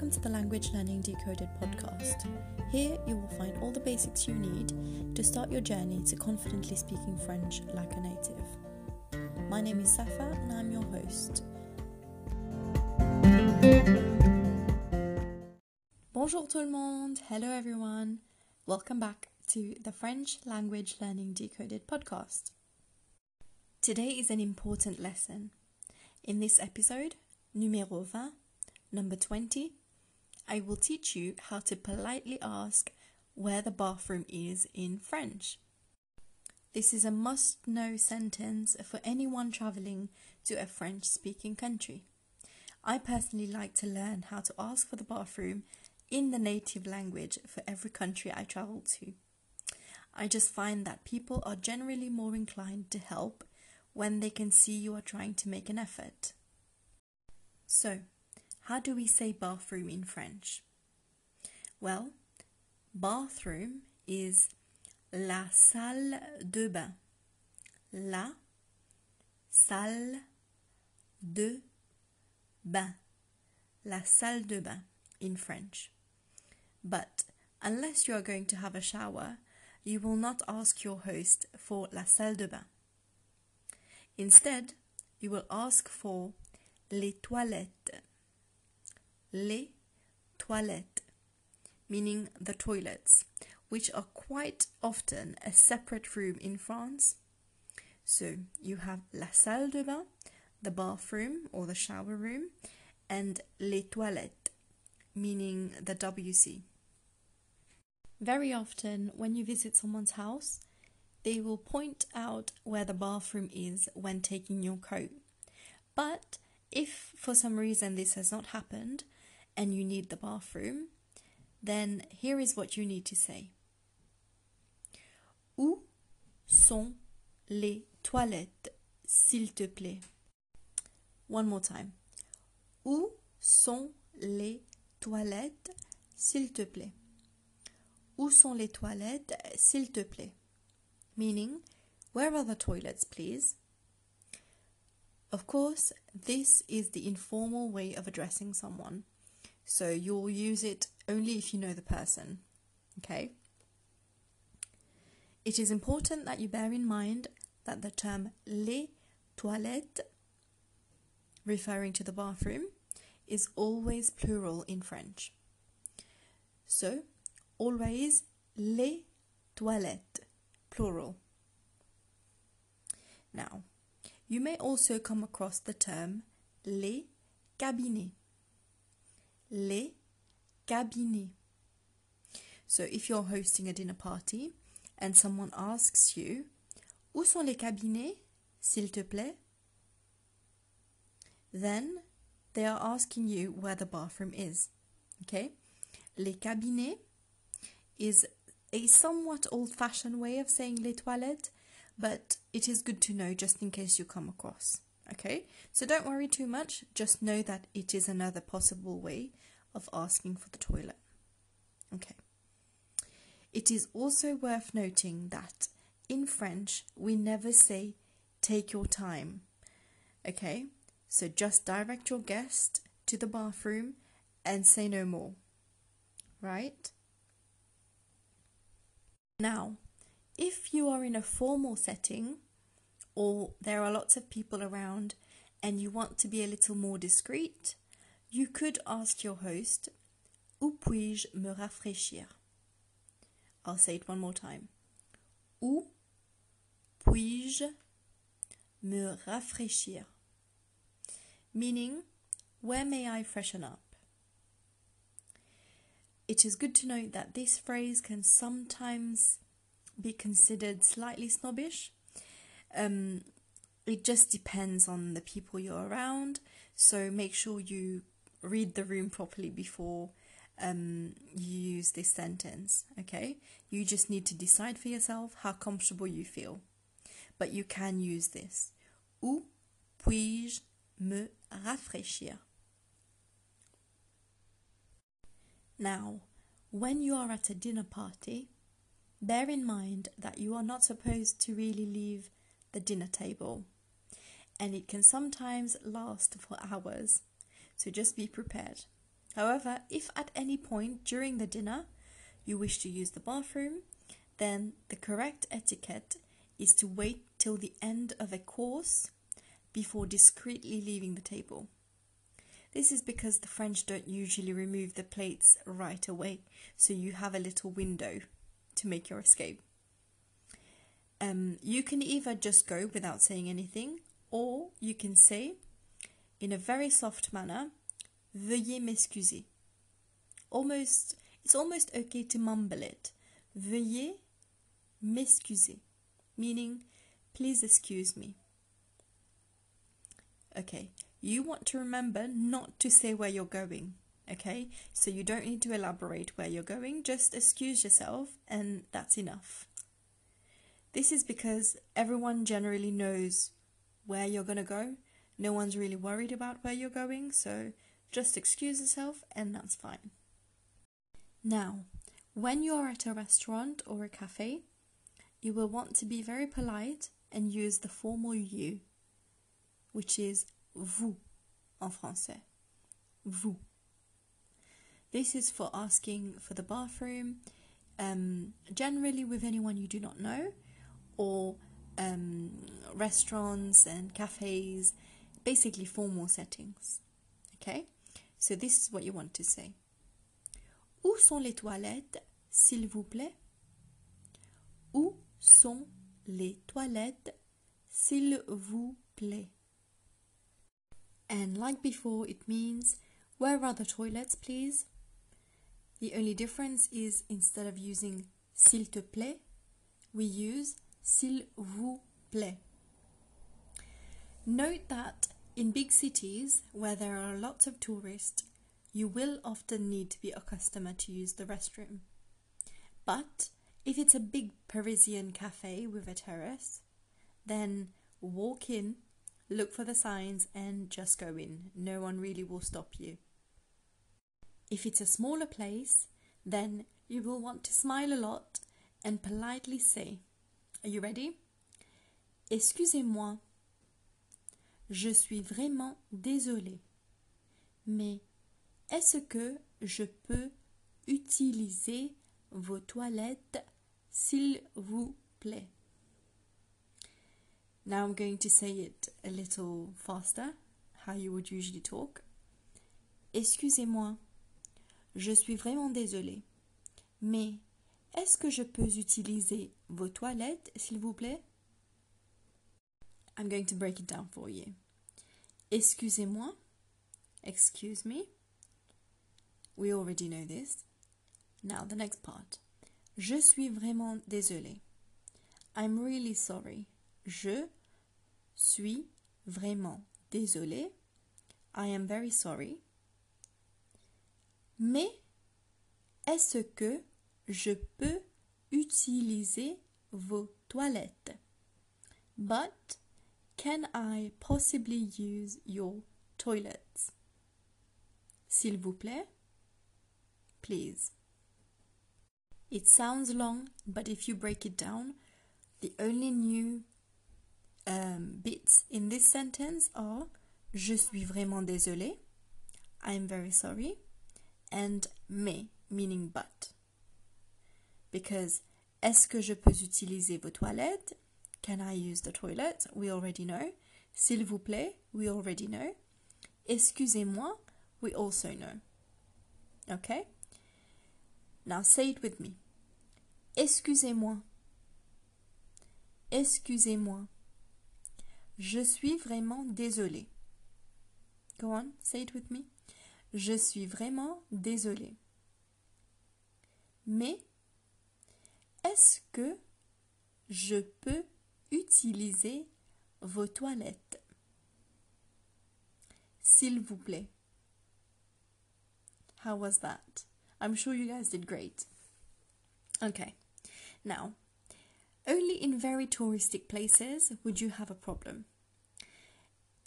welcome to the Language Learning Decoded podcast. Here you will find all the basics you need to start your journey to confidently speaking French like a native. My name is Safa and I'm your host. Bonjour tout le monde. Hello everyone. Welcome back to the French Language Learning Decoded podcast. Today is an important lesson. In this episode, numéro 20, Number 20, I will teach you how to politely ask where the bathroom is in French. This is a must know sentence for anyone traveling to a French speaking country. I personally like to learn how to ask for the bathroom in the native language for every country I travel to. I just find that people are generally more inclined to help when they can see you are trying to make an effort. So, how do we say bathroom in French? Well, bathroom is la salle de bain. La salle de bain. La salle de bain in French. But unless you are going to have a shower, you will not ask your host for la salle de bain. Instead, you will ask for les toilettes les toilettes, meaning the toilets, which are quite often a separate room in France. So you have la salle de bain, the bathroom or the shower room, and les toilettes, meaning the WC. Very often, when you visit someone's house, they will point out where the bathroom is when taking your coat. But if for some reason this has not happened, and you need the bathroom, then here is what you need to say. Où sont les toilettes, s'il te plaît? One more time. Où sont les toilettes, s'il te plaît? Où sont les toilettes, s'il te plaît? Meaning, where are the toilets, please? Of course, this is the informal way of addressing someone. So you'll use it only if you know the person. Okay? It is important that you bear in mind that the term les toilettes, referring to the bathroom, is always plural in French. So, always les toilettes, plural. Now, you may also come across the term les cabinets les cabinets. So if you're hosting a dinner party and someone asks you, Où sont les cabinets, s'il te plaît? Then they are asking you where the bathroom is. Okay? Les cabinets is a somewhat old fashioned way of saying les toilettes, but it is good to know just in case you come across. Okay, so don't worry too much, just know that it is another possible way of asking for the toilet. Okay. It is also worth noting that in French we never say take your time. Okay, so just direct your guest to the bathroom and say no more. Right? Now, if you are in a formal setting, or there are lots of people around and you want to be a little more discreet, you could ask your host, Où puis-je me rafraîchir? I'll say it one more time. Où puis-je me rafraîchir? Meaning, where may I freshen up? It is good to note that this phrase can sometimes be considered slightly snobbish um, it just depends on the people you're around. So make sure you read the room properly before um, you use this sentence. Okay, you just need to decide for yourself how comfortable you feel, but you can use this. Où puis-je me rafraîchir? Now, when you are at a dinner party, bear in mind that you are not supposed to really leave the dinner table. And it can sometimes last for hours, so just be prepared. However, if at any point during the dinner you wish to use the bathroom, then the correct etiquette is to wait till the end of a course before discreetly leaving the table. This is because the French don't usually remove the plates right away, so you have a little window to make your escape. Um, you can either just go without saying anything, or you can say, in a very soft manner, Veuillez m'excuser. Almost, it's almost okay to mumble it. Veuillez m'excuser, meaning, please excuse me. Okay, you want to remember not to say where you're going. Okay, so you don't need to elaborate where you're going, just excuse yourself, and that's enough. This is because everyone generally knows where you're going to go. No one's really worried about where you're going, so just excuse yourself, and that's fine. Now, when you're at a restaurant or a cafe, you will want to be very polite and use the formal you, which is vous en français. Vous. This is for asking for the bathroom, um, generally with anyone you do not know, or um, restaurants and cafes, basically formal settings. Okay? So this is what you want to say. Où sont les toilettes, s'il vous plaît? Où sont les toilettes, s'il vous plaît? And like before, it means where are the toilets, please? The only difference is instead of using s'il te plaît, we use s'il vous plaît. Note that in big cities where there are lots of tourists, you will often need to be a customer to use the restroom. But if it's a big Parisian cafe with a terrace, then walk in look for the signs and just go in. No one really will stop you. If it's a smaller place, then you will want to smile a lot and politely say, Are you ready? Excusez-moi. Je suis vraiment désolé. Mais est-ce que je peux utiliser vos toilettes, s'il vous plaît? Now I'm going to say it a little faster, how you would usually talk. Excusez-moi, je suis vraiment désolée. Mais est-ce que je peux utiliser vos toilettes, s'il vous plaît? I'm going to break it down for you. Excusez-moi. Excuse me. We already know this. Now the next part. Je suis vraiment désolée. I'm really sorry. Je suis vraiment désolé. I am very sorry. Mais est-ce que je peux utiliser vos toilettes? But can I possibly use your toilets? S'il vous plaît? Please. It sounds long, but if you break it down, the only new um, bits in this sentence are Je suis vraiment désolé, I'm very sorry, and mais, meaning but. Because est-ce que je peux utiliser vos toilettes? Can I use the toilet? We already know. S'il vous plaît, we already know. Excusez-moi, we also know. Okay? Now say it with me. Excusez-moi. Excusez-moi. Je suis vraiment désolé. Go on, say it with me. Je suis vraiment désolé. Mais est-ce que je peux utiliser vos toilettes S'il vous plaît. How was that? I'm sure you guys did great. Okay, now only in very touristic places would you have a problem.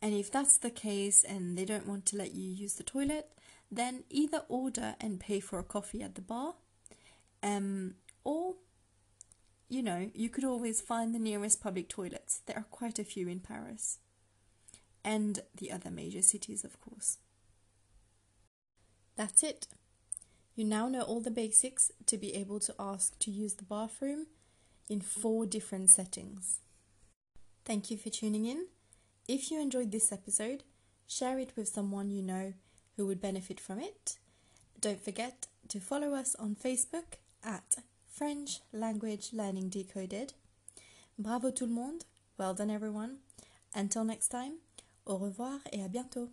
And if that's the case and they don't want to let you use the toilet, then either order and pay for a coffee at the bar, um, or you know, you could always find the nearest public toilets. There are quite a few in Paris and the other major cities, of course. That's it. You now know all the basics to be able to ask to use the bathroom in four different settings. Thank you for tuning in. If you enjoyed this episode, share it with someone you know who would benefit from it. Don't forget to follow us on Facebook at French Language Learning Decoded. Bravo tout le monde. Well done everyone. Until next time, au revoir et à bientôt.